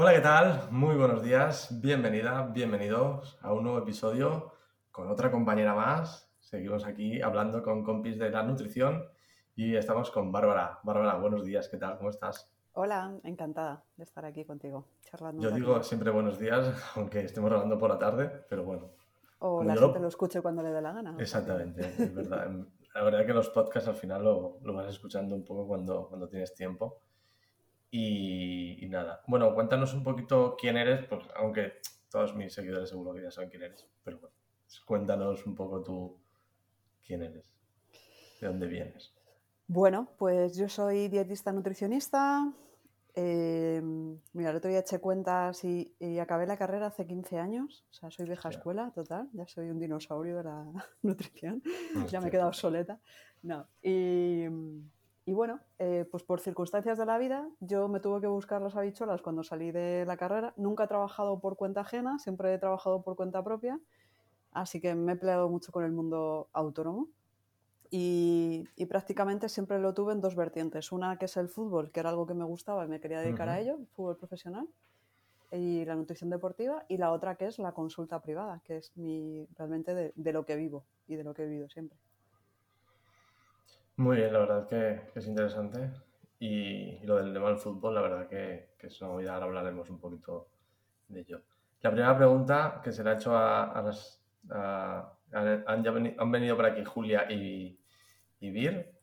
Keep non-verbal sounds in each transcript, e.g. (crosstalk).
Hola, ¿qué tal? Muy buenos días, bienvenida, bienvenidos a un nuevo episodio con otra compañera más. Seguimos aquí hablando con compis de la nutrición y estamos con Bárbara. Bárbara, buenos días, ¿qué tal? ¿Cómo estás? Hola, encantada de estar aquí contigo, charlando. Yo digo siempre buenos días, (laughs) aunque estemos hablando por la tarde, pero bueno. O la gente lo... escuche cuando le dé la gana. Exactamente, es verdad. (laughs) La verdad que los podcasts al final lo, lo vas escuchando un poco cuando, cuando tienes tiempo. Y, nada, bueno, cuéntanos un poquito quién eres, pues, aunque todos mis seguidores seguro que ya saben quién eres, pero bueno, cuéntanos un poco tú quién eres, de dónde vienes. Bueno, pues yo soy dietista nutricionista. Eh, mira, el otro día eché cuentas y, acabé la carrera hace 15 años. O sea, soy vieja escuela, total. Ya soy un dinosaurio de la (laughs) nutrición. ya me he quedado obsoleta. No. Y, y bueno, eh, pues por circunstancias de la vida, yo me tuve que buscar las habichuelas cuando salí de la carrera. Nunca he trabajado por cuenta ajena, siempre he trabajado por cuenta propia, así que me he peleado mucho con el mundo autónomo. Y, prácticamente siempre lo tuve en dos vertientes. Una que es el fútbol, que era algo que me gustaba y me quería dedicar a ello, fútbol profesional, y la nutrición deportiva. Y la otra que es la consulta privada, que es mi, realmente de, de lo que vivo y de lo que he vivido siempre. Muy bien, la verdad que, es interesante. Y, lo del tema del fútbol, la verdad que, que es una movida, ahora hablaremos un poquito de ello. La primera pregunta que se le ha hecho a, las... han, venido, por aquí Julia y, y Vir.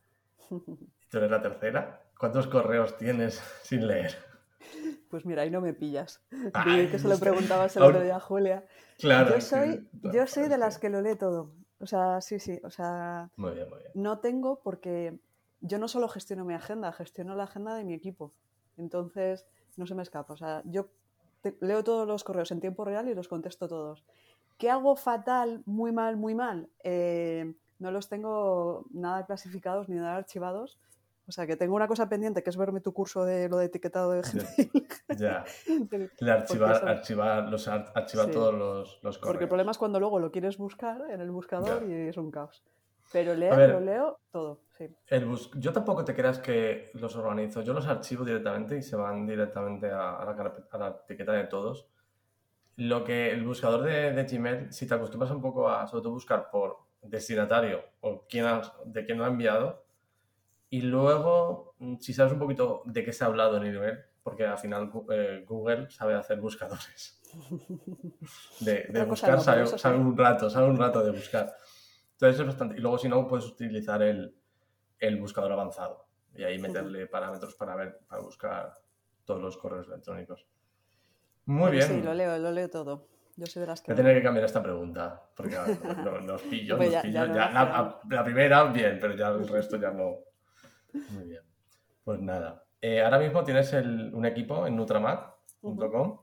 (laughs) tú eres la tercera. ¿Cuántos correos tienes sin leer? Pues mira, ahí no me pillas. que se lo (laughs) preguntabas el otro día a Julia. Claro. Yo soy, yo soy de las que lo lee todo. O sea, sí, sí, o sea, muy bien, muy bien. no tengo porque yo no solo gestiono mi agenda, gestiono la agenda de mi equipo. Entonces, no se me escapa. O sea, yo leo todos los correos en tiempo real y los contesto todos. ¿Qué hago fatal, muy mal, muy mal? Eh, no los tengo nada clasificados ni nada archivados, o sea, que tengo una cosa pendiente, que es verme tu curso de lo de etiquetado de gente. (laughs) Ya. Le archivar, archivar, los, archivar todos los, los, correos. Porque el problema es cuando luego lo quieres buscar en el buscador y es un caos. Pero leer, lo leo todo, sí. El Yo tampoco te creas que los organizo. Yo los archivo directamente y se van directamente a, la, etiqueta de todos. Lo que el buscador de, de, Gmail, si te acostumbras un poco a sobre todo buscar por destinatario o quién de quién lo ha enviado, y luego, mm, si sabes un poquito de qué se ha hablado en el email, porque al final eh, Google sabe hacer buscadores. (laughs) De, buscar, sabe, un rato, sabe un rato de buscar. Entonces es bastante. Y luego, si no, puedes utilizar el, buscador avanzado y ahí meterle parámetros para ver, para buscar todos los correos electrónicos. Muy bien. Sí, lo leo, lo leo todo. Yo soy de las que. Voy a tener que cambiar esta pregunta, porque no, nos pillo, nos pillo. la, la, primera, bien, pero ya el resto ya no. Muy bien. Pues nada. Eh, ahora mismo tienes un equipo en nutramat.com.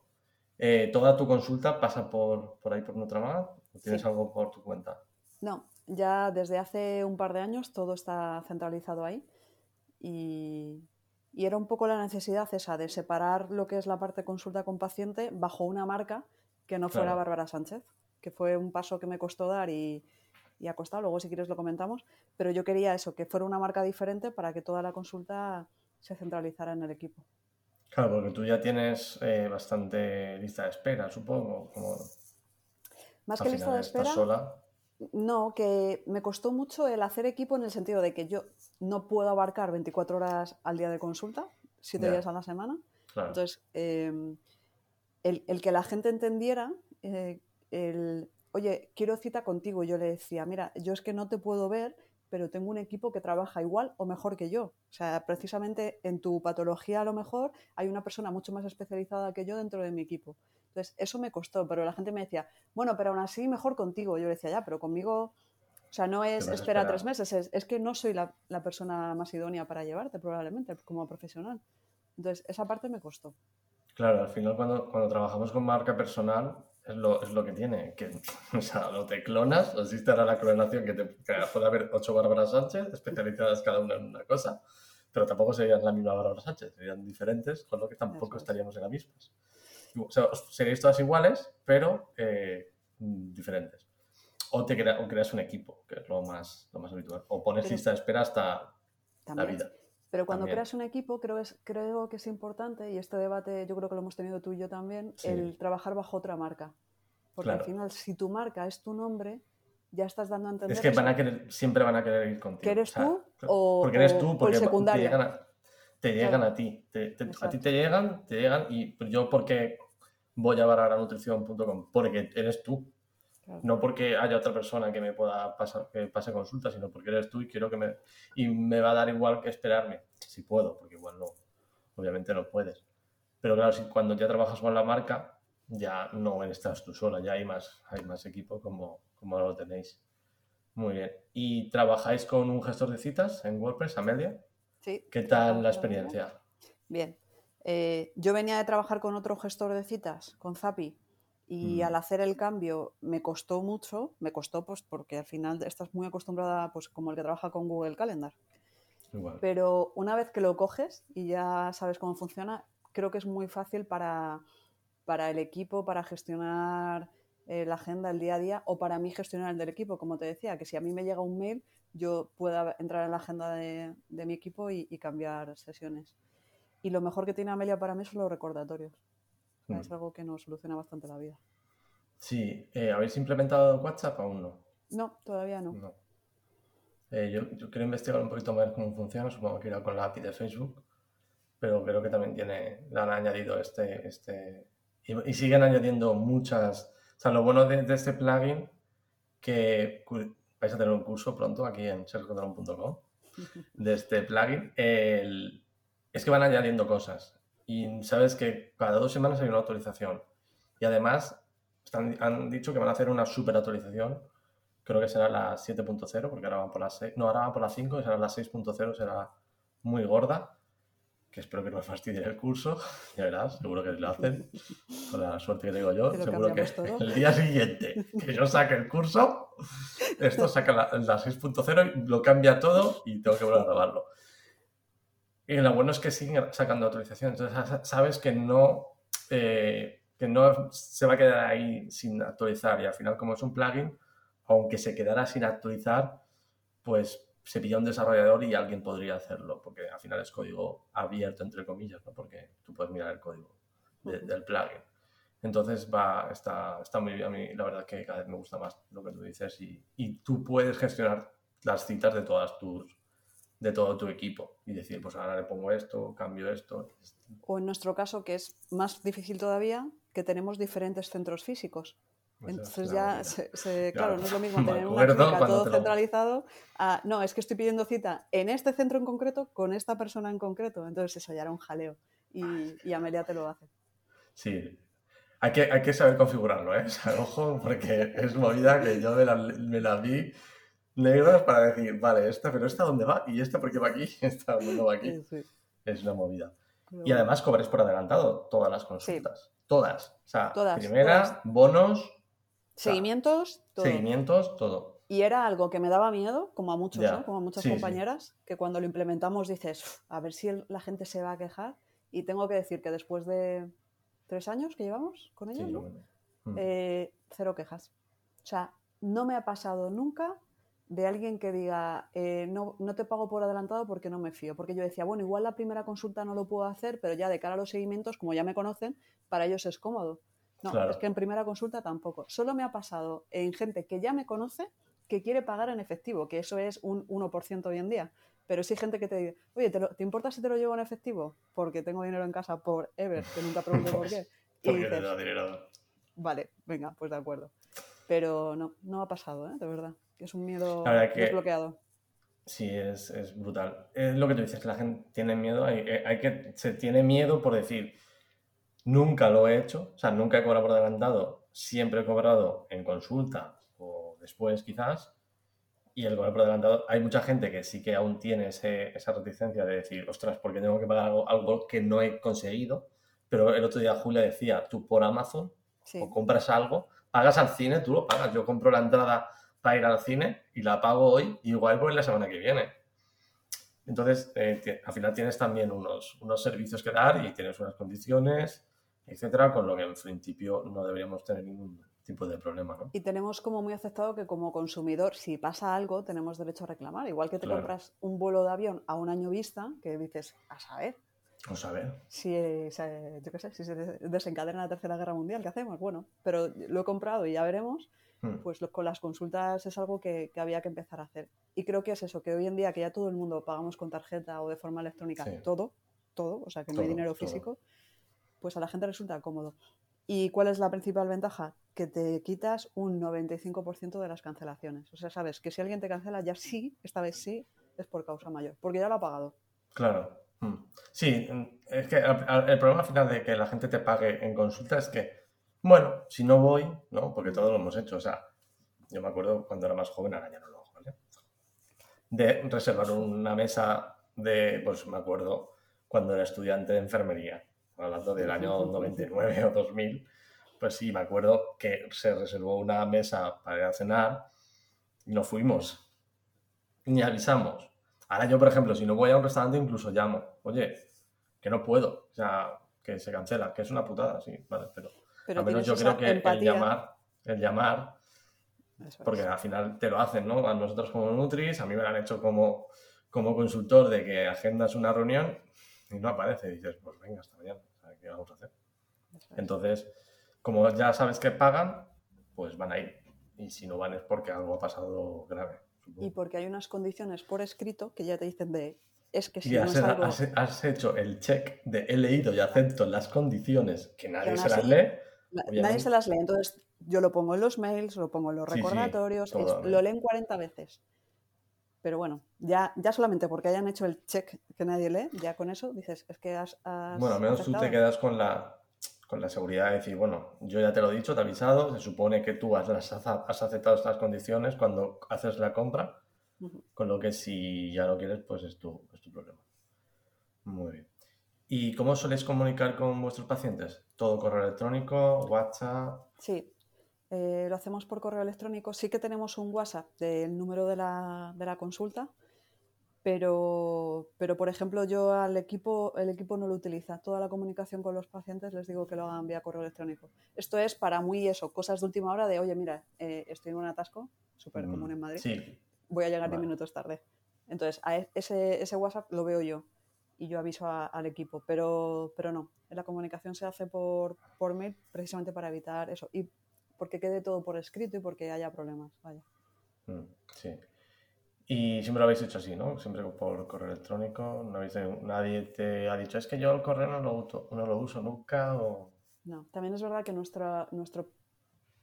Eh, ¿Toda tu consulta pasa por, por ahí por Nutramat? ¿O tienes algo por tu cuenta? No, ya desde hace un par de años todo está centralizado ahí. Y, era un poco la necesidad esa de separar lo que es la parte consulta con paciente bajo una marca que no fuera Bárbara Sánchez, que fue un paso que me costó dar y, y ha costado, luego si quieres lo comentamos, pero yo quería eso, que fuera una marca diferente para que toda la consulta se centralizara en el equipo. Claro, porque tú ya tienes eh, bastante lista de espera, supongo. Como Más que lista de espera. Sola. No, que me costó mucho el hacer equipo en el sentido de que yo no puedo abarcar 24 horas al día de consulta, 7 días a la semana. Entonces, em, el, que la gente entendiera eh, el, oye, quiero cita contigo. Y yo le decía, mira, yo es que no te puedo ver, pero tengo un equipo que trabaja igual o mejor que yo. O sea, precisamente en tu patología a lo mejor hay una persona mucho más especializada que yo dentro de mi equipo. Entonces, eso me costó, pero la gente me decía, bueno, pero aún así mejor contigo. Yo le decía, ya, pero conmigo, o sea, no es espera tres meses, es, que no soy la, la persona más idónea para llevarte probablemente como profesional. Entonces, esa parte me costó. Claro, al final cuando, cuando trabajamos con marca personal, es lo, es lo que tiene. Que, (laughs) o sea, lo te clonas, existe ahora la clonación que, te, puede haber ocho Bárbara Sánchez especializadas cada una en una cosa, pero tampoco serían la misma Bárbara Sánchez, serían diferentes, con lo que tampoco estaríamos en las mismas. O sea, seríais todas iguales, pero eh, diferentes. O, te o creas un equipo, que es lo más, lo más habitual. O pones lista de espera hasta la vida. Pero cuando También. creas un equipo, creo, es, creo que es importante, y este debate yo creo que lo hemos tenido tú y yo también, Sí. el trabajar bajo otra marca. Porque Claro. al final, si tu marca es tu nombre, ya estás dando a entender Es que van eso, a querer, siempre van a querer ir contigo. ¿Que eres o sea, tú o- porque eres tú, el porque te secundario? llegan a, te llegan Claro. a ti. Te- te- a ti te llegan, te llegan y yo porque voy a baranutrición.com porque eres tú. Claro. No porque haya otra persona que me pueda pasar, que pase consulta, sino porque eres tú y quiero que me. Y me va a dar igual que esperarme. Si puedo, porque igual no. Obviamente no puedes. Pero claro, si cuando ya trabajas con la marca, ya no estás tú sola, ya hay más, hay más equipo como, como lo tenéis. Muy bien. ¿Y trabajáis con un gestor de citas en WordPress, Amelia? Sí, ¿Qué tal la experiencia? Bien. Eh, yo venía de trabajar con otro gestor de citas, con Zapi, y Mm. al hacer el cambio me costó mucho, me costó pues porque al final estás muy acostumbrada, pues como el que trabaja con Google Calendar. Igual. Pero una vez que lo coges y ya sabes cómo funciona, creo que es muy fácil para, para el equipo, para gestionar eh, la agenda, el día a día, o para mí gestionar el del equipo, como te decía, que si a mí me llega un mail, yo pueda entrar en la agenda de, de mi equipo y, y cambiar sesiones. Y lo mejor que tiene Amelia para mí son los recordatorios. Sea, Mm. Es algo que nos soluciona bastante la vida. Sí, eh, ¿habéis implementado WhatsApp aún no? No, todavía no. No. Eh, yo, yo quiero investigar un poquito más cómo funciona, supongo que irá con la API de Facebook, pero creo que también tiene, le han añadido este, este y, y siguen añadiendo muchas, o sea, lo bueno de, de este plugin que vais a tener un curso pronto aquí en sergiocontrol.com (laughs) de este plugin, el- es que van añadiendo cosas y sabes que cada dos semanas hay una actualización y además están- han dicho que van a hacer una super actualización creo que será la 7.0, porque ahora van por la 6, no, ahora van por la 5, y será la 6.0, será muy gorda, que espero que no me fastidien el curso, (laughs) ya verás, seguro que lo hacen, con la suerte que tengo yo, Te lo seguro que todo. el día siguiente que yo saque el curso, esto saca la, la 6.0 y lo cambia todo y tengo que volver a grabarlo. Y lo bueno es que siguen sacando actualizaciones, entonces sa- sabes que no, eh, que no se va a quedar ahí sin actualizar y al final como es un plugin, aunque se quedara sin actualizar, pues se pilla un desarrollador y alguien podría hacerlo, porque al final es código abierto, entre comillas, ¿no? porque tú puedes mirar el código de- del plugin. Entonces va, está, está muy bien. A mí la verdad que cada vez me gusta más lo que tú dices y, y tú puedes gestionar las citas de todas tus de todo tu equipo y decir, pues ahora le pongo esto, cambio esto. O en nuestro caso, que es más difícil todavía, que tenemos diferentes centros físicos. Entonces ya, se- se- Claro. claro, no es lo mismo tener una clínica todo centralizado a, no, es que estoy pidiendo cita en este centro en concreto con esta persona en concreto. Entonces eso ya era un jaleo. Y, y Amelia te lo hace. Sí. Hay que, hay que saber configurarlo, ¿eh? O sea, ojo, porque es movida que yo me la, me la vi negras para decir, vale, esta, pero esta dónde va y esta por qué va aquí, (laughs) esta dónde va aquí. Sí. Es una movida. Y además cobres por adelantado todas las consultas. Todas. O sea, Todas, primera, todas. bonos, Seguimientos, todo. seguimientos, todo. Y era algo que me daba miedo, como a muchos. ¿no? Como a muchas Sí, compañeras, que cuando lo implementamos dices, "Uf, a ver si el- la gente se va a quejar. Y tengo que decir que después de tres años que llevamos con ellos, ¿no? bueno. Mm. Eh, cero quejas. O sea, no me ha pasado nunca de alguien que diga, eh, no, no te pago por adelantado porque no me fío. Porque yo decía, bueno, igual la primera consulta no lo puedo hacer, pero ya de cara a los seguimientos, como ya me conocen, para ellos es cómodo. No, Claro. es que en primera consulta tampoco. Solo me ha pasado en gente que ya me conoce que quiere pagar en efectivo, que eso es un 1% hoy en día. Pero sí gente que te dice, oye, ¿te, lo- ¿te importa si te lo llevo en efectivo? Porque tengo dinero en casa por ever, que nunca pregunto por qué. (laughs) Y Porque dices, da dinero. Vale, venga, pues de acuerdo. Pero no, no ha pasado, ¿eh? De verdad. Es un miedo que- desbloqueado. Sí, es, es brutal. Es lo que tú dices, la gente tiene miedo, hay, eh, hay que, se tiene miedo por decir, nunca lo he hecho, o sea, nunca he cobrado por adelantado, siempre he cobrado en consulta o después quizás, y el cobrar por adelantado, hay mucha gente que sí que aún tiene ese- esa reticencia de decir, ostras, porque tengo que pagar algo, algo que no he conseguido, pero el otro día Julia decía, tú por Amazon Sí. o compras algo, pagas al cine, tú lo pagas. Yo compro la entrada para ir al cine y la pago hoy, y igual voy la semana que viene. Entonces, eh, al final tienes también unos, unos servicios que dar y tienes unas condiciones, etcétera, con lo que en principio no deberíamos tener ningún, tipo de problema, ¿no? Y tenemos como muy aceptado que como consumidor, si pasa algo, tenemos derecho a reclamar. Igual que te Claro. compras un vuelo de avión a un año vista, que dices, a saber, a ver. si, eh, yo qué sé, si se des- desencadena la Tercera Guerra Mundial, ¿qué hacemos? Bueno, pero lo he comprado y ya veremos. Mm, Pues lo- con las consultas es algo que, que había que empezar a hacer. Y creo que es eso, que hoy en día que ya todo el mundo pagamos con tarjeta o de forma electrónica, Sí. todo, todo, o sea que no hay dinero todo. físico, pues a la gente resulta cómodo. ¿Y cuál es la principal ventaja? Que te quitas un 95% de las cancelaciones. O sea, sabes que si alguien te cancela, ya sí, esta vez sí, es por causa mayor, porque ya lo ha pagado. Claro. Mm. Sí, mm, es que el problema final de que la gente te pague en consulta es que, bueno, si no voy, ¿no? Porque todos lo hemos hecho. O sea, yo me acuerdo cuando era más joven, ahora ya no lo hago, ¿vale? De reservar una mesa de, pues me acuerdo cuando era estudiante de enfermería, hablando del año (laughs) 99 o 2000, pues sí, me acuerdo que se reservó una mesa para ir a cenar y no fuimos, ni avisamos. Ahora yo, por ejemplo, si no voy a un restaurante, incluso llamo, oye, que no puedo, o sea, que se cancela, que es una putada, sí, vale, pero, Pero al menos yo creo que el llamar, el llamar, es. porque al final te lo hacen, ¿no? A nosotros como Nutris, a mí me lo han hecho como, como consultor de que agendas una reunión y no aparece, y dices, pues venga, hasta mañana, ¿qué vamos a hacer? Es. Entonces, como ya sabes que pagan, pues van a ir. Y si no van es porque algo ha pasado grave. supongo. Y porque hay unas condiciones por escrito que ya te dicen de, es que si Y no has, es algo... has- has hecho el check de he leído y acepto las condiciones que nadie se las lee. Na- Nadie se las lee, entonces yo lo pongo en los mails, lo pongo en los Sí, sí, recordatorios, lo leen 40 veces. Pero bueno, ya, ya solamente porque hayan hecho el check que nadie lee, ya con eso dices, es que has... has Bueno, al menos tú te aceptado. quedas con la, con la seguridad de decir, bueno, yo ya te lo he dicho, te he avisado, se supone que tú has, has aceptado estas condiciones cuando haces la compra, con lo que si ya no quieres, pues es tu, es tu problema. Muy bien. ¿Y cómo soléis comunicar con vuestros pacientes? ¿Todo correo electrónico, WhatsApp? Sí, eh, lo hacemos por correo electrónico. Sí que tenemos un WhatsApp del número de la, de la consulta, pero, pero por ejemplo yo al equipo, el equipo no lo utiliza. Toda la comunicación con los pacientes les digo que lo hagan vía correo electrónico. Esto es para muy eso, cosas de última hora de, oye, mira, eh, estoy en un atasco, súper común en Madrid, Mm, Sí, voy a llegar 10 Vale. minutos tarde. Entonces, a e- ese, ese WhatsApp lo veo yo y yo aviso a- al equipo, pero, pero no, la comunicación se hace por, por mail precisamente para evitar eso y porque quede todo por escrito y porque haya problemas. Vaya. Mm, sí. Y siempre lo habéis hecho así, ¿no? Siempre por correo electrónico. No habéis, nadie te ha dicho, es que yo el correo no lo, uso, no lo uso nunca. O... No, también es verdad que nuestra, nuestro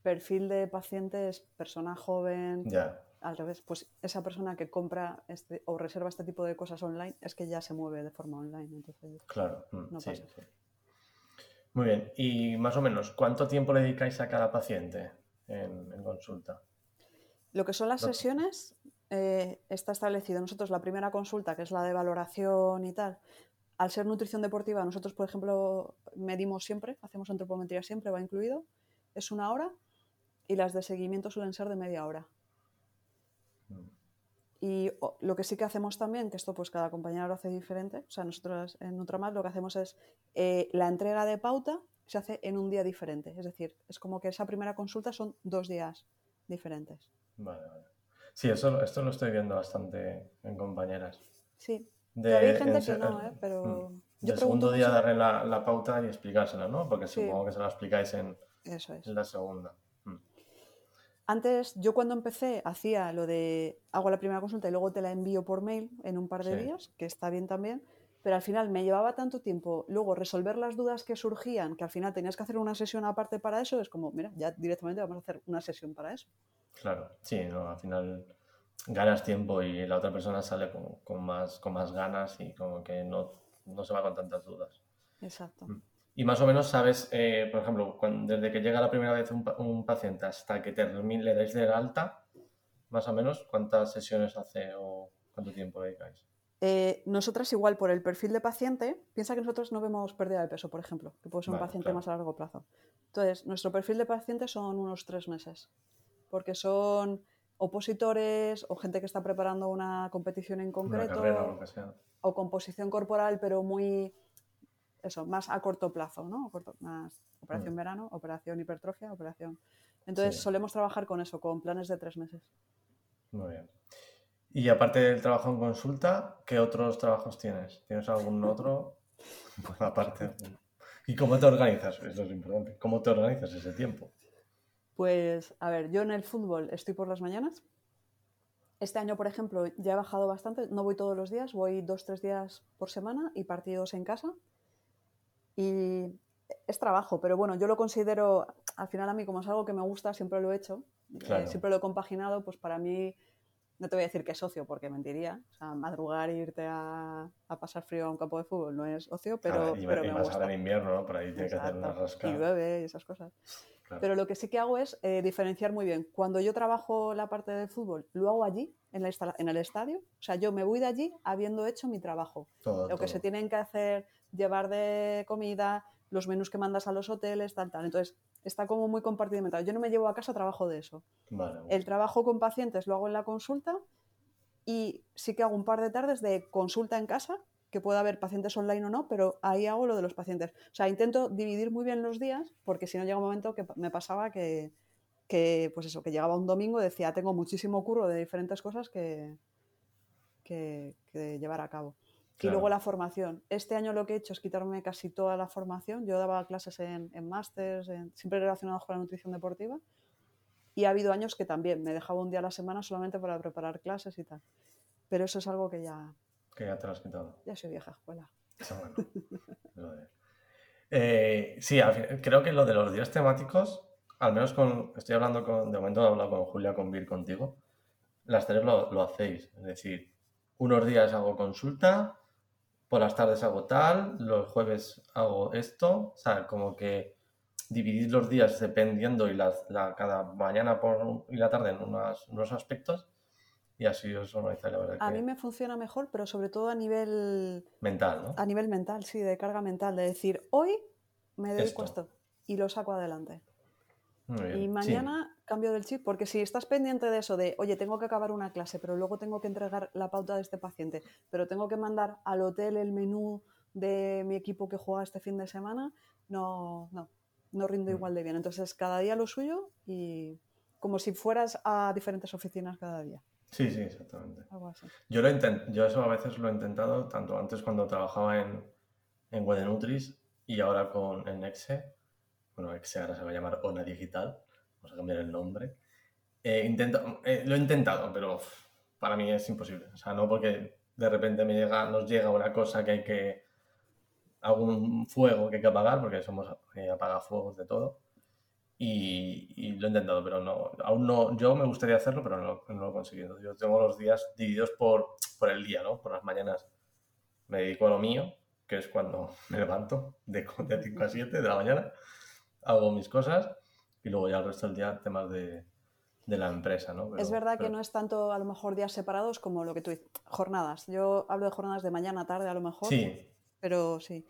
perfil de paciente es persona joven, Ya, al revés, pues esa persona que compra este, o reserva este tipo de cosas online es que ya se mueve de forma online. Entonces, claro. mm, No sí, pasa. sí. Muy bien. Y más o menos, ¿cuánto tiempo le dedicáis a cada paciente en, en consulta? Lo que son las sesiones eh, está establecido. Nosotros la primera consulta, que es la de valoración y tal, al ser nutrición deportiva, nosotros, por ejemplo, medimos siempre, hacemos antropometría siempre, va incluido, es una hora y las de seguimiento suelen ser de media hora. Y lo que sí que hacemos también, que esto pues cada compañero lo hace diferente, o sea, nosotros en Nutramat lo que hacemos es eh, la entrega de pauta se hace en un día diferente, es decir, es como que esa primera consulta son dos días diferentes. Vale, vale. Sí, eso, esto lo estoy viendo bastante en compañeras. Sí, De, hay gente en que no, eh, pero mm, yo pregunto segundo día darle la, la pauta y explicársela, ¿no? Porque Sí. supongo que se la explicáis en, Eso es. en la segunda. Antes, yo cuando empecé hacía lo de hago la primera consulta y luego te la envío por mail en un par de Sí. días, que está bien también, pero al final me llevaba tanto tiempo luego resolver las dudas que surgían, que al final tenías que hacer una sesión aparte para eso, es como, mira, ya directamente vamos a hacer una sesión para eso. Claro, sí, no, al final ganas tiempo y la otra persona sale con, con más, con más ganas y como que no, no se va con tantas dudas. Exacto. Mm. Y más o menos sabes, eh, por ejemplo, desde que llega la primera vez un, un paciente hasta que termine, le dais de alta, más o menos, ¿cuántas sesiones hace o cuánto tiempo dedicáis? Eh, nosotras igual por el perfil de paciente, piensa que nosotros no vemos pérdida de peso, por ejemplo, que puede ser un paciente claro. más a largo plazo. Entonces, nuestro perfil de paciente son unos tres meses, porque son opositores o gente que está preparando una competición en concreto carrera o o composición corporal, pero muy, eso, más a corto plazo, ¿no? Corto- más operación Mm. verano, operación hipertrofia, operación... Entonces solemos trabajar con eso, con planes de tres meses. Muy bien. Y aparte del trabajo en consulta, ¿qué otros trabajos tienes? ¿Tienes algún otro? (laughs) aparte. ¿Y cómo te organizas? Eso es importante. ¿Cómo te organizas ese tiempo? Pues, a ver, yo en el fútbol estoy por las mañanas. Este año, por ejemplo, ya he bajado bastante. No voy todos los días, voy dos, tres días por semana y partidos en casa. Y es trabajo, pero bueno, yo lo considero, al final a mí como es algo que me gusta, siempre lo he hecho, eh, siempre lo he compaginado, pues para mí no te voy a decir que es ocio porque mentiría. O sea, madrugar e irte a, pasar frío a un campo de fútbol no es ocio, pero, y, pero y más ahora en invierno, ¿no? Por ahí tiene que hacer una rascada. Y llueve y esas cosas. Pero lo que sí que hago es eh, diferenciar muy bien. Cuando yo trabajo la parte del fútbol, lo hago allí, en, la en el estadio. O sea, yo me voy de allí habiendo hecho mi trabajo. lo que se tienen que hacer, llevar de comida, los menús que mandas a los hoteles, tal, tal. Entonces, está como muy compartimentado. Yo no me llevo a casa trabajo de eso. El trabajo con pacientes lo hago en la consulta y sí que hago un par de tardes de consulta en casa, que pueda haber pacientes online o no, pero ahí hago lo de los pacientes. O sea, intento dividir muy bien los días porque si no llega un momento que me pasaba que, pues eso, que llegaba un domingo y decía, tengo muchísimo curro de diferentes cosas que, que llevar a cabo. Y luego la formación. Este año lo que he hecho es quitarme casi toda la formación. Yo daba clases en, en másters, siempre relacionados con la nutrición deportiva. Y ha habido años que también me dejaba un día a la semana solamente para preparar clases y tal. Pero eso es algo que ya... Que ya te lo has quitado. Ya soy vieja escuela. bueno. (laughs) Eh, sí, creo que lo de los días temáticos, al menos con... Estoy hablando con... De momento he hablado con Julia, con Vir, contigo. Las tres lo, lo hacéis. Es decir, unos días hago consulta, por las tardes hago tal, los jueves hago esto, o sea, como que dividir los días dependiendo y la, cada mañana por, y la tarde en unos aspectos y así os organizáis, la verdad. A mí me funciona mejor, pero sobre todo a nivel... Mental, ¿no? A nivel mental, sí, de carga mental, de decir, hoy me dedico esto. esto y lo saco adelante. Y mañana cambio del chip, porque si estás pendiente de eso, de, oye, tengo que acabar una clase, pero luego tengo que entregar la pauta de este paciente, pero tengo que mandar al hotel el menú de mi equipo que juega este fin de semana, no, no, no rindo mm. igual de bien. Entonces, cada día lo suyo y como si fueras a diferentes oficinas cada día. Sí, sí, exactamente. Yo, lo yo eso a veces lo he intentado, tanto antes cuando trabajaba en, en Wedenutris y ahora con, en Exe bueno, Exe ahora se va a llamar ONA Digital, vamos a cambiar el nombre. Eh, lo he intentado, pero para mí es imposible. O sea, no porque de repente me llega, nos llega una cosa que hay que. algún fuego que hay que apagar, porque somos eh, apagafuegos de todo. Y, lo he intentado, pero no, aún no. Yo me gustaría hacerlo, pero no, lo he conseguido. Yo tengo los días divididos por, por el día, ¿no? Por las mañanas me dedico a lo mío, que es cuando me levanto de, de 5 a 7 de la mañana hago mis cosas y luego ya el resto del día temas de, de la empresa, ¿no? es verdad que no es tanto a lo mejor días separados como lo que tú dices, jornadas. Yo hablo de jornadas de mañana, tarde a lo mejor. Sí. Pero sí.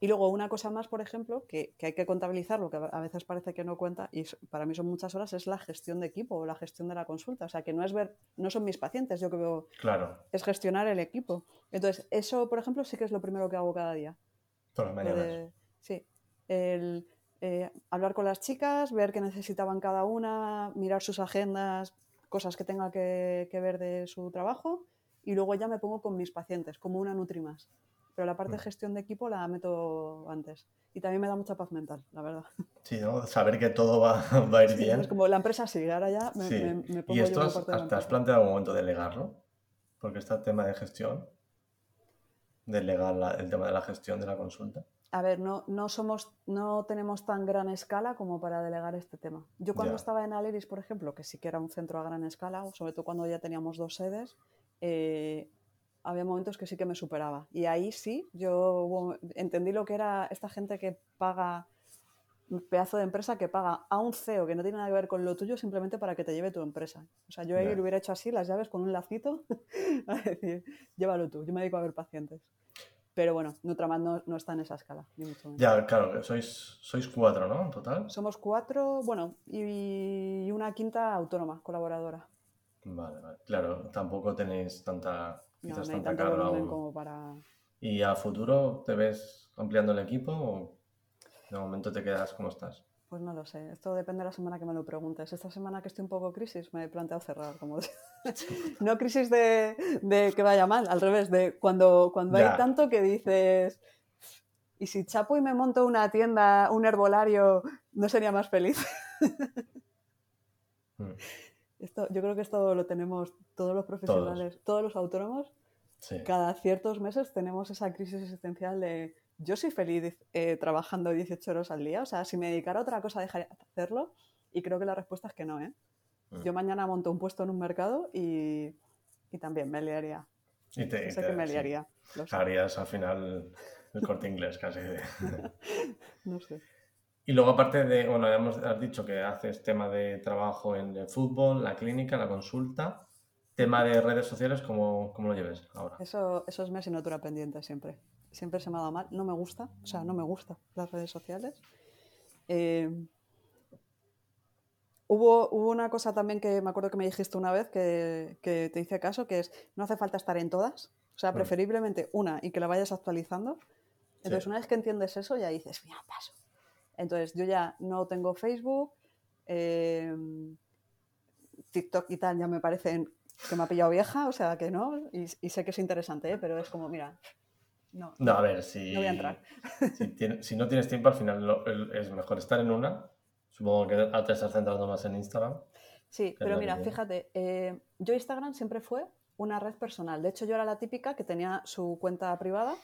Y luego una cosa más, por ejemplo, que, que, hay que contabilizar, lo que a veces parece que no cuenta, y para mí son muchas horas, es la gestión de equipo o la gestión de la consulta. O sea, que no es ver, no son mis pacientes, yo que veo, claro. es gestionar el equipo. Entonces, eso, por ejemplo, sí que es lo primero que hago cada día. Todas las mañanas. sí. El, eh, hablar con las chicas, ver qué necesitaban cada una, mirar sus agendas, cosas que tenga que, ver de su trabajo y luego ya me pongo con mis pacientes, como una Nutri más. Pero la parte de mm. gestión de equipo la meto antes. Y también me da mucha paz mental, la verdad. Sí, ¿no? Saber que todo va, (laughs) a ir bien. Es como la empresa sigue, ahora ya me, me, pongo ¿Y esto has, te has planteado un momento delegarlo? Porque está el tema de gestión, delegar el tema de la gestión de la consulta a ver, no, no, somos, no tenemos tan gran escala como para delegar este tema. Yo cuando estaba en Aleris, por ejemplo, que sí que era un centro a gran escala, sobre todo cuando ya teníamos dos sedes, eh, había momentos que sí que me superaba. Y ahí sí, yo entendí lo que era esta gente que paga, un pedazo de empresa que paga a un CEO que no tiene nada que ver con lo tuyo simplemente para que te lleve tu empresa. O sea, yo ahí lo hubiera hecho así, las llaves con un lacito, (laughs) a decir, llévalo tú, yo me dedico a ver pacientes. Pero bueno, Nutramat no, no está en esa escala. ya, claro, sois, sois cuatro, ¿no? En total. Somos cuatro, bueno, y una quinta autónoma, colaboradora. Vale, vale. Claro, tampoco tenéis tanta, quizás tanta carga. Como para... ¿Y a futuro te ves ampliando el equipo o de momento te quedas como estás? Pues no lo sé, esto depende de la semana que me lo preguntes. Esta semana que estoy un poco crisis, me he planteado cerrar. Como... (laughs) no crisis de, que vaya mal, al revés, de cuando, cuando hay tanto que dices, ¿y si chapo y me monto una tienda, un herbolario, no sería más feliz? Hmm. esto, yo creo que esto lo tenemos todos los profesionales, todos, los autónomos. Cada ciertos meses tenemos esa crisis existencial de yo soy feliz eh, trabajando 18 horas al día. O sea, si me dedicara a otra cosa, dejaría de hacerlo. Y creo que la respuesta es que no, ¿eh? Mm. Yo mañana monto un puesto en un mercado y, también me liaría. Y te, sé que me liaría. Harías al final el corte inglés casi. (laughs) no sé. Y luego, aparte de, bueno, hemos, has dicho que haces tema de trabajo en el fútbol, la clínica, la consulta. Tema de redes sociales, ¿cómo, cómo lo lleves ahora? Eso, eso es mi asignatura pendiente siempre siempre se me ha dado mal. No me gusta, o sea, no me gustan las redes sociales. Eh, hubo, hubo, una cosa también que me acuerdo que me dijiste una vez que, te hice caso, que es no hace falta estar en todas, o sea, preferiblemente una y que la vayas actualizando. Entonces, una vez que entiendes eso, ya dices, mira, paso. Entonces, yo ya no tengo Facebook, eh, TikTok y tal, ya me parecen que me ha pillado vieja, o sea, que no, y, y sé que es interesante, ¿eh? pero es como, mira, no, a ver, si, no voy a entrar. (laughs) Si, no tienes tiempo, al final es mejor estar en una. Supongo que te estás centrando más en Instagram. Sí, pero mira, fíjate, eh, yo Instagram siempre fue una red personal. De hecho, yo era la típica que tenía su cuenta privada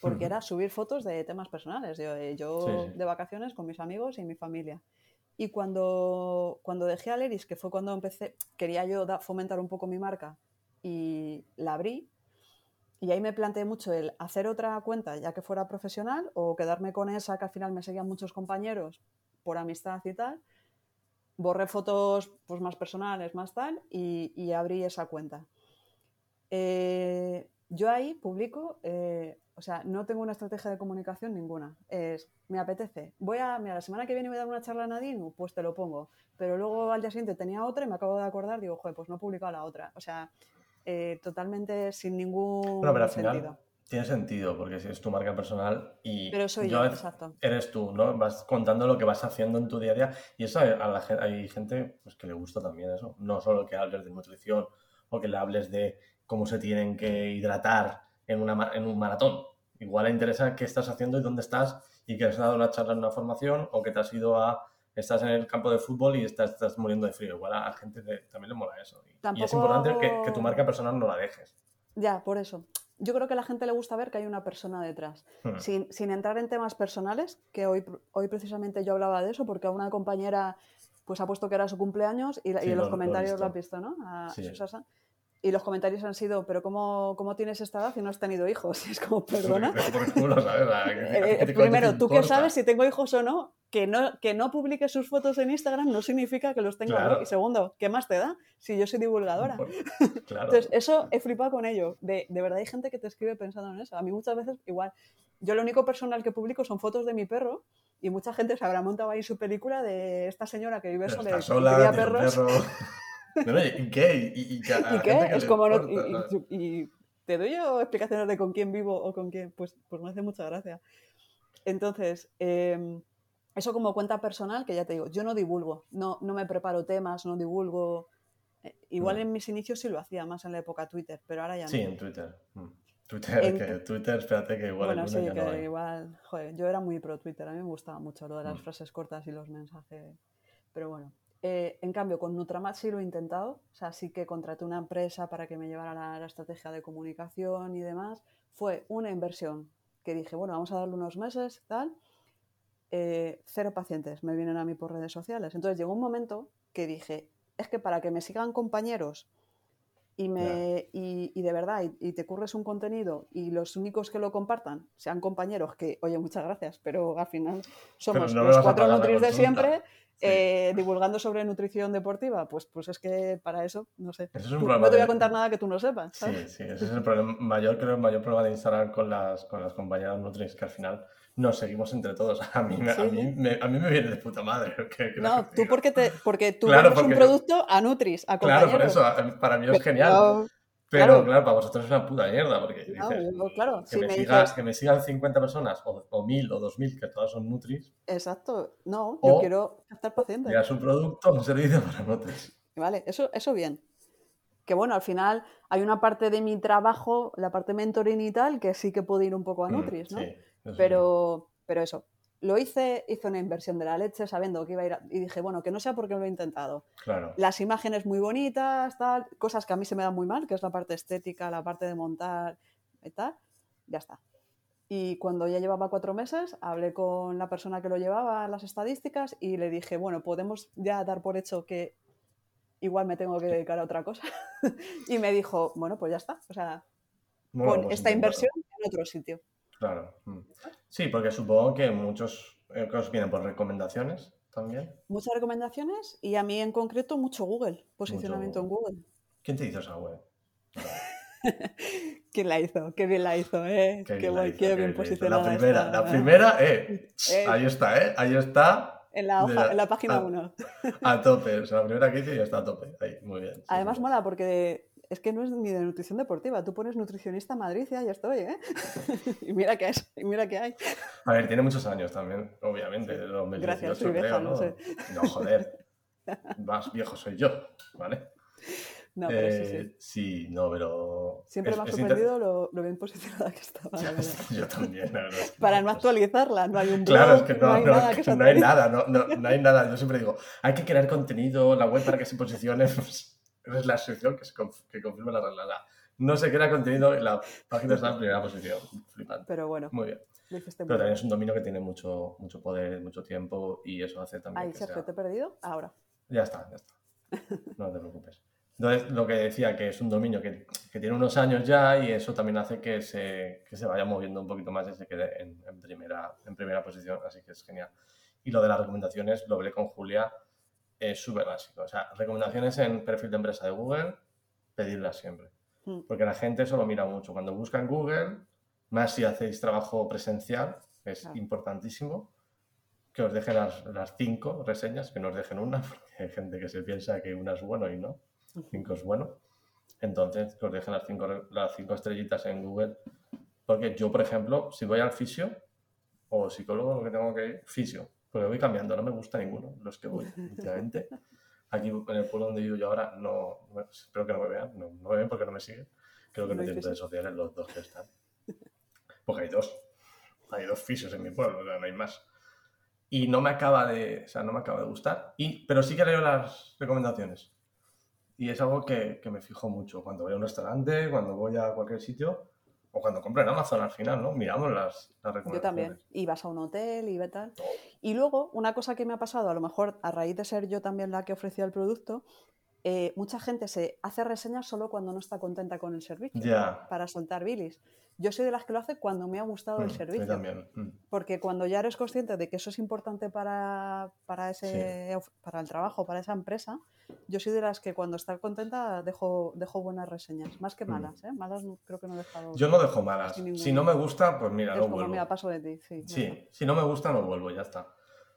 porque era subir fotos de temas personales. Yo, eh, yo de vacaciones con mis amigos y mi familia. Y cuando, cuando dejé a Leris, que fue cuando empecé, quería yo fomentar un poco mi marca y la abrí, y ahí me planteé mucho el hacer otra cuenta ya que fuera profesional o quedarme con esa que al final me seguían muchos compañeros por amistad y tal. Borré fotos pues, más personales, más tal, y, abrí esa cuenta. Eh, yo ahí publico, eh, o sea, no tengo una estrategia de comunicación ninguna. Es, me apetece. Voy a, mira, la semana que viene voy a dar una charla a Nadine, pues te lo pongo. Pero luego al día siguiente tenía otra y me acabo de acordar, digo, joder, pues no he publicado la otra. O sea, eh, totalmente sin ningún pero al Final tiene sentido, porque si es tu marca personal y pero soy yo, exacto. eres tú, ¿no? Vas contando lo que vas haciendo en tu día a día y eso a la, hay gente pues, que le gusta también eso, no solo que hables de nutrición o que le hables de cómo se tienen que hidratar en, una, en un maratón. Igual le interesa qué estás haciendo y dónde estás y que has dado una charla en una formación o que te has ido a estás en el campo de fútbol y estás, estás muriendo de frío. Igual a la gente también le mola eso. Y, es importante que, tu marca personal no la dejes. Ya, por eso. Yo creo que a la gente le gusta ver que hay una persona detrás. Hmm. Sin, entrar en temas personales, que hoy, hoy precisamente yo hablaba de eso, porque a una compañera pues ha puesto que era su cumpleaños y, en los comentarios lo, has visto, ¿no? A Susasa. Y los comentarios han sido, pero cómo, cómo, tienes esta edad y no has tenido hijos? Y (laughs) es como, perdona. (laughs) (laughs) primero, ¿tú qué sabes si tengo hijos o no? Que, no? que no publique sus fotos en Instagram no significa que los tenga. Y segundo, ¿qué más te da si yo soy divulgadora? (laughs) Entonces, eso he flipado con ello. De, de, verdad hay gente que te escribe pensando en eso. A mí muchas veces, igual, yo lo único personal que publico son fotos de mi perro y mucha gente se habrá montado ahí su película de esta señora que vive sola y sola, perros. (laughs) ¿Y qué? ¿Y, qué? Es como y, te doy yo explicaciones de con quién vivo o con quién, pues, pues me hace mucha gracia. Entonces, em, eso como cuenta personal, que ya te digo, yo no divulgo, no, no me preparo temas, no divulgo. Eh, igual en mis inicios sí lo hacía más en la época Twitter, pero ahora ya no. Sí, en Twitter. Mm. Twitter, que, Twitter, espérate que igual bueno, sí, que, igual, joder, yo era muy pro Twitter, a mí me gustaba mucho lo de las mm. frases cortas y los mensajes, pero bueno, eh, en cambio, con Nutramat sí lo he intentado. O sea, sí que contraté una empresa para que me llevara la, estrategia de comunicación y demás. Fue una inversión que dije, bueno, vamos a darle unos meses, tal. Eh, cero pacientes me vienen a mí por redes sociales. Entonces llegó un momento que dije, es que para que me sigan compañeros y, me, y, de verdad, y, te curres un contenido y los únicos que lo compartan sean compañeros que, oye, muchas gracias, pero al final somos los cuatro nutris de siempre eh, divulgando sobre nutrición deportiva, pues, pues es que para eso, no sé. no te voy a contar nada que tú no sepas. Sí, sí, ese es el problema mayor, creo, el mayor problema de Instagram con las, con las compañeras Nutris, que al final nos seguimos entre todos. (laughs) A mí, a mí, me, a mí me viene de puta madre. (laughs) no, tú porque, te, porque tú claro, un producto a Nutris, a Claro, por eso, para mí es genial. Pero claro. para vosotros es una puta mierda, porque No, dices, yo, claro, que, si me me sigas, dices- que me sigan 50 personas, o, o 1000 o 2000, que todas son Nutris, Exacto. No, yo quiero captar pacientes. creas un producto, un servicio para Nutris. Vale, eso, eso bien. Que bueno, al final hay una parte de mi trabajo, la parte mentoring y tal, que sí que puedo ir un poco a Mm, Nutris, ¿no? sí, eso sí. Pero, pero eso, lo hice, hice una inversión de la leche sabiendo que iba a ir a- y dije, bueno, que no sea porque lo he intentado. Claro. Las imágenes muy bonitas, tal, cosas que a mí se me dan muy mal, que es la parte estética, la parte de montar y tal, ya está. Y cuando ya llevaba cuatro meses, hablé con la persona que lo llevaba las estadísticas y le dije, bueno, podemos ya dar por hecho que igual me tengo que dedicar a otra cosa. (laughs) y me dijo, bueno, pues ya está. O sea, Bueno, con pues esta inversión en otro sitio. Claro. mm. Sí, porque supongo que muchos eh, que os vienen por recomendaciones también. Muchas recomendaciones y a mí en concreto mucho Google, posicionamiento en Google. ¿Quién te hizo esa web? (laughs) ¿Quién la hizo? Qué bien la hizo, ¿eh? Qué, bien la guay, hizo, qué qué bien bien la hizo. posicionada La primera, está. la primera, eh. (laughs) Eh. Ahí está, eh. Ahí está. En la, de hoja, la- en la página a- 1. A (laughs) tope. O sea, la primera que hice ya está a tope. Ahí, muy bien. Además sí. mola porque es que no es ni de nutrición deportiva. Tú pones nutricionista Madrid y ahí estoy, ¿eh? (laughs) y mira qué es, y mira qué hay. A ver, tiene muchos años también, obviamente. Desde 2018, Gracias, soy vieja, creo, no ¿no? sé. No, joder. Más viejo soy yo, ¿vale? (laughs) No, pero sí, Eh, sí. sí, no, pero. Siempre es- me ha sorprendido lo, lo bien posicionada que estaba. la (laughs) verdad. Yo también, la verdad. que Para no pasa. actualizarla, no hay un blog, Claro, es que no, hay no, nada que que no hay nada, no, no, no hay nada. Yo siempre digo, hay que crear contenido, la web para que se posicione. Pues, esa es la excepción que, se conf- que confirma la regla. La- No se crea contenido y la página está en primera posición. Flipante. Pero bueno, Muy bien. Pero también es un dominio que tiene mucho, mucho poder, mucho tiempo y eso hace también que Sergio, sea- te he perdido. Ahora. Ya está, ya está. No te preocupes. Entonces, lo que decía, que es un dominio que, que tiene unos años ya y eso también hace que se, que se vaya moviendo un poquito más y se quede en, en primera, en primera posición, así que es genial. Y lo de las recomendaciones, lo hablé con Julia, es súper básico. O sea, recomendaciones en perfil de empresa de Google, pedirlas siempre. Mm. Porque la gente eso lo mira mucho. Cuando busca en Google, más si hacéis trabajo presencial, es Claro. importantísimo, que os dejen las, las cinco reseñas, que no os dejen una, (laughs) porque hay gente que se piensa que una es bueno y no, cinco es bueno. Entonces, que os dejen las cinco, las cinco estrellitas en Google. Porque yo, por ejemplo, si voy al fisio o psicólogo, lo que tengo que ir, fisio, porque voy cambiando, no me gusta ninguno, los que voy, (laughs) últimamente. Aquí en el pueblo donde vivo yo ahora, no, espero que no me vean, no, no me ven porque no me siguen. Creo que no No tienen redes sociales los dos que están. Porque hay dos. Hay dos fisios en mi pueblo, o sea, no hay más. Y no me acaba de, o sea, no me acaba de gustar. Y, pero sí que leo las recomendaciones. Y es algo que, que me fijo mucho. Cuando voy a un restaurante, cuando voy a cualquier sitio, o cuando compro en Amazon al final, ¿no? Miramos las, las Yo recomendaciones. también. Y vas a un hotel y ve tal. Y luego, una cosa que me ha pasado, a lo mejor a raíz de ser yo también la que ofrecía el producto, eh, mucha gente se hace reseñas solo cuando no está contenta con el servicio, Ya. para soltar bilis. Yo soy de las que lo hace cuando me ha gustado Mm, el servicio. también. mm. Porque cuando ya eres consciente de que eso es importante para, para, ese, of- para el trabajo, para esa empresa, yo soy de las que cuando está contenta dejo, dejo buenas reseñas, más que Mm. malas. ¿eh? Malas creo que no he dejado. Yo no dejo malas. Si no me gusta, pues mira, es no como, vuelvo. mira, paso de ti. Sí. Sí, si no me gusta, no vuelvo, ya está.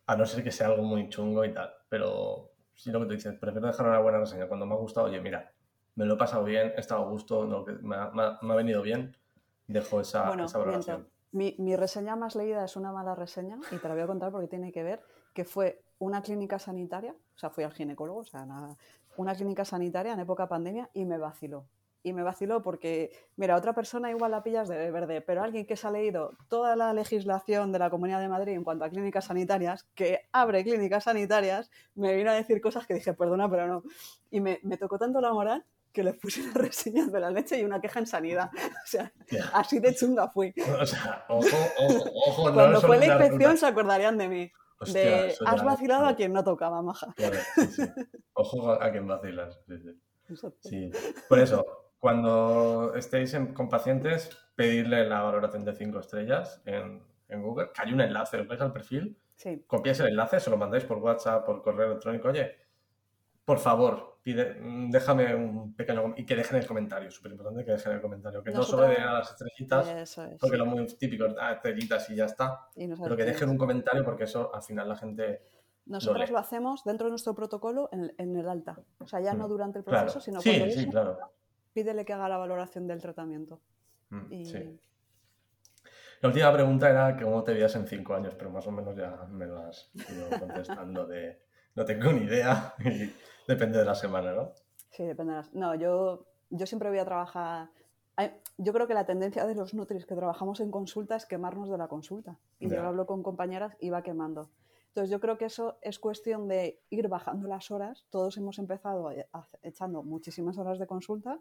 A no ser que sea algo muy chungo y tal. Pero si lo que te dices, prefiero dejar una buena reseña cuando me ha gustado, oye, mira, me lo he pasado bien, he estado a gusto, no, me, ha, me ha- me ha venido bien, dejo esa, Bueno, esa valoración. Mi, mi reseña más leída es una mala reseña y te la voy a contar porque tiene que ver que fue una clínica sanitaria, o sea, fui al ginecólogo, o sea, nada, una clínica sanitaria en época pandemia y me vaciló. Y me vaciló porque, mira, otra persona igual la pillas de verde, pero alguien que se ha leído toda la legislación de la Comunidad de Madrid en cuanto a clínicas sanitarias, que abre clínicas sanitarias, me vino a decir cosas que dije, perdona, pero no. Y me, me tocó tanto la moral que le puse (laughs) una reseña de la leche y una queja en sanidad. (laughs) O sea, así de chunga fui. (laughs) O sea, ojo, ojo, ojo. no Cuando es fue la inspección se acordarían de mí. Hostia, de has vacilado a quien no tocaba, maja. Claro, sí, sí. Ojo a, quien vacilas. Sí. Sí, por eso, cuando estéis en- con pacientes, pedirle la valoración de 5 estrellas en, en Google, que hay un enlace, os vais al perfil, Sí, copiáis el enlace, se lo mandáis por WhatsApp, por correo electrónico, oye, por favor, pide, déjame un pequeño y que dejen el comentario, súper importante que dejen el comentario, que Nosotros- no solo den a las estrellitas, es. porque lo muy típico es ah, estrellitas y ya está, Y pero que dejen un comentario porque eso al final la gente... Nosotros lo hacemos dentro de nuestro protocolo en, en el alta. O sea, ya no Mm. durante el Claro, proceso, sino sí, cuando sí, claro. Pídele que haga la valoración del tratamiento. Mm, Y- Sí. La última pregunta era cómo te veías en cinco años, pero más o menos ya me lo has ido (laughs) contestando de no tengo ni idea y depende de la semana, ¿no? Sí, depende de las... No, yo, yo siempre voy a trabajar... Yo creo que la tendencia de los Nutris que trabajamos en consulta es quemarnos de la consulta. Y Ya. yo hablo con compañeras y va quemando. Entonces yo creo que eso es cuestión de ir bajando las horas. Todos hemos empezado a- echando muchísimas horas de consulta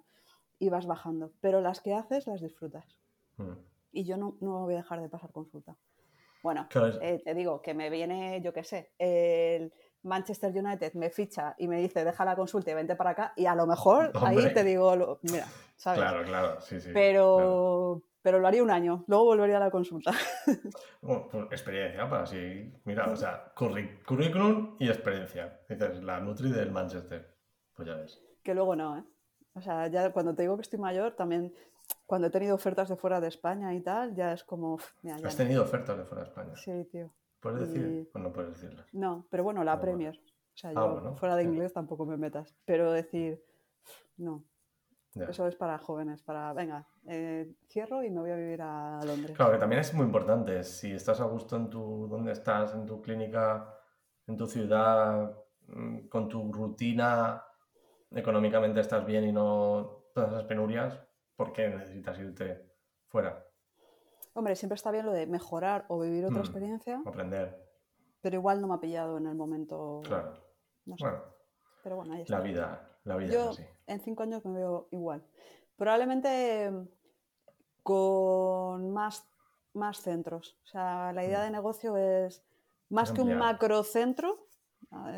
y vas bajando. Pero las que haces las disfrutas. Mm. Y yo no, no voy a dejar de pasar consulta. Bueno, Claro, eh, te digo que me viene, yo qué sé, el Manchester United me ficha y me dice, deja la consulta y vente para acá, y a lo mejor ahí te digo, lo- mira, ¿sabes? Claro, claro, sí, sí. pero, claro. Pero lo haría un año, luego volvería a la consulta. Bueno, pues experiencia para así. Mira, o sea, currículum y experiencia. Dices, la Nutri del Manchester. Pues ya ves. que luego no, ¿eh? O sea, ya cuando te digo que estoy mayor, también cuando he tenido ofertas de fuera de España y tal, ya es como, mira, ya ¿Has no. tenido ofertas de fuera de España? Sí, tío. ¿Puedes decir? Y- Pues no puedes decirlas. No, pero bueno, la Ah, bueno. Premier. O sea, Ah, yo bueno, fuera de sí. inglés tampoco me metas. Pero decir, no, Eso es para jóvenes, para, venga, eh, cierro y me voy a vivir a Londres. Claro, que también es muy importante. Si estás a gusto en tu, donde estás, en tu clínica, en tu ciudad, mm, con tu rutina, económicamente estás bien y no todas esas penurias, ¿por qué necesitas irte fuera? Hombre, siempre está bien lo de mejorar o vivir otra Mm. experiencia, Aprender. pero igual no me ha pillado en el momento. Claro. No sé. Bueno, Pero bueno, ahí está. la vida, la vida Yo es así. en cinco años me veo igual. Probablemente mm, con más, más centros. O sea, la idea Mm. de negocio es más que un macrocentro.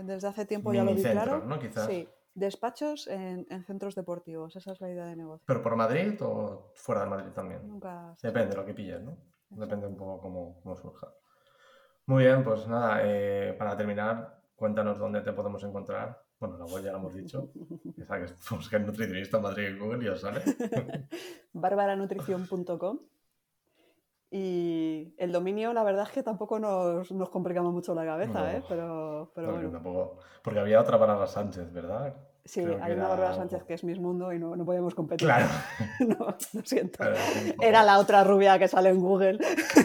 Desde hace tiempo ya lo vi claro. ¿no? Quizás. Sí, despachos en, en centros deportivos. Esa es la idea de negocio. ¿Pero por Madrid o fuera de Madrid también? Nunca. Depende de lo que pilles, ¿no? Depende un poco cómo, cómo surja. Muy bien, pues nada, eh, para terminar, cuéntanos dónde te podemos encontrar. Bueno, la web ya lo hemos dicho. Esa (laughs) que es buscar nutricionista en Madrid en Google y os sale. (laughs) barbaranutrición.com y el dominio, la verdad es que tampoco nos, nos complicamos mucho la cabeza, No. ¿eh? pero, pero Porque bueno. tampoco- Porque había otra Bárbara Sánchez, ¿verdad? Sí, creo hay una Bárbara Sánchez que es Miss Mundo y no, no podíamos competir. Claro. (laughs) no, lo siento. Claro. Era la otra rubia que sale en Google.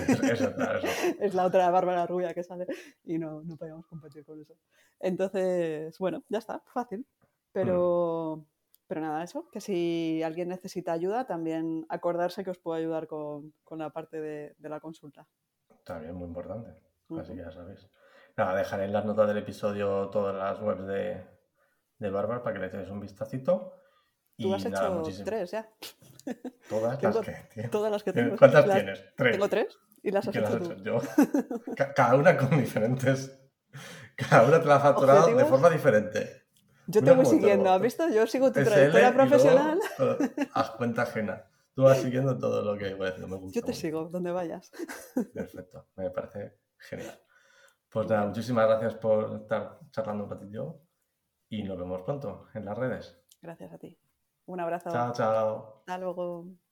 Eso, eso, claro, eso. (laughs) es la otra Bárbara rubia que sale y no, no podíamos competir con eso. Entonces, bueno, ya está, fácil. Pero, Mm. pero nada, eso, que si alguien necesita ayuda, también acordarse que os puedo ayudar con, con la parte de, de la consulta. Bien, muy importante. Así que ya sabéis. Nada, dejaré en las notas del episodio todas las webs de, de Bárbara para que le echéis un vistacito. Tú Y has nada, hecho tres ya. Todas (laughs) Tengo las que tienes. Todas las que tengo. ¿Cuántas Las- tienes? Tres. Tengo tres y las has ¿Qué las hecho has tú. hecho yo? Ca- Cada una con diferentes. Cada una te la ha facturado de forma diferente. Yo te voy siguiendo, ¿has visto? Yo sigo tu trayectoria luego, profesional. eh, haz cuenta ajena. Tú vas siguiendo todo lo que voy haciendo. Me gusta Yo te mucho. sigo, donde vayas. Perfecto, me parece genial. Pues nada, muchísimas gracias por estar charlando un ratillo y nos vemos pronto en las redes. Gracias a ti. Un abrazo. Chao, chao. Hasta luego.